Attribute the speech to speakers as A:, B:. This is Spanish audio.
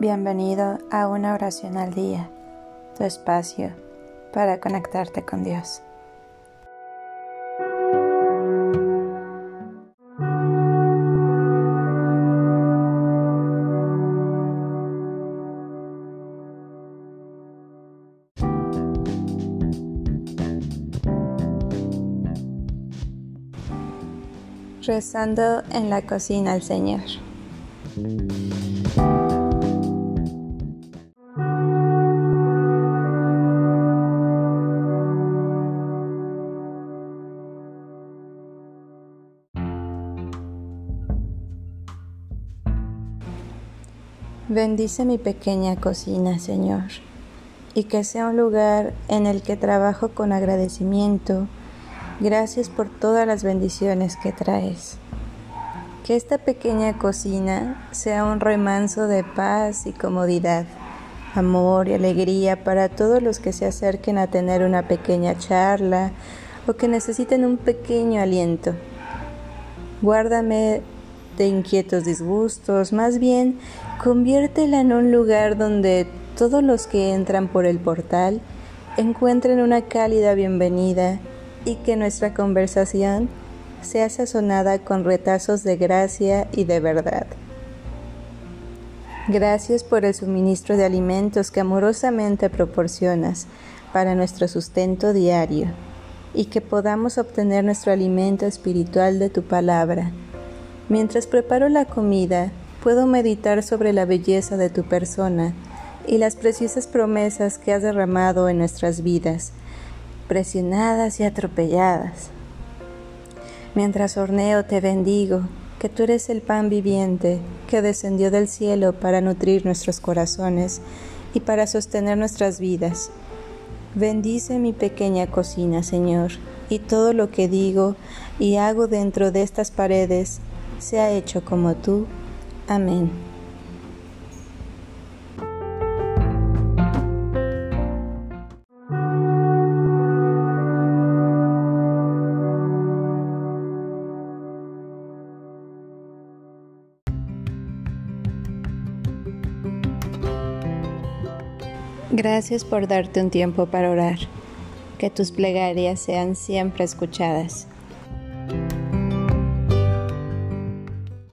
A: Bienvenido a una oración al día, tu espacio para conectarte con Dios. Rezando en la cocina al Señor. Bendice mi pequeña cocina, Señor, y que sea un lugar en el que trabajo con agradecimiento. Gracias por todas las bendiciones que traes. Que esta pequeña cocina sea un remanso de paz y comodidad, amor y alegría para todos los que se acerquen a tener una pequeña charla o que necesiten un pequeño aliento. Guárdame de inquietos disgustos, más bien conviértela en un lugar donde todos los que entran por el portal encuentren una cálida bienvenida y que nuestra conversación sea sazonada con retazos de gracia y de verdad. Gracias por el suministro de alimentos que amorosamente proporcionas para nuestro sustento diario y que podamos obtener nuestro alimento espiritual de tu palabra Mientras preparo la comida, puedo meditar sobre la belleza de tu persona y las preciosas promesas que has derramado en nuestras vidas, presionadas y atropelladas. Mientras horneo te bendigo, que tú eres el pan viviente que descendió del cielo para nutrir nuestros corazones y para sostener nuestras vidas. Bendice mi pequeña cocina, Señor, y todo lo que digo y hago dentro de estas paredes sea hecho como tú. Amén. Gracias por darte un tiempo para orar. Que tus plegarias sean siempre escuchadas.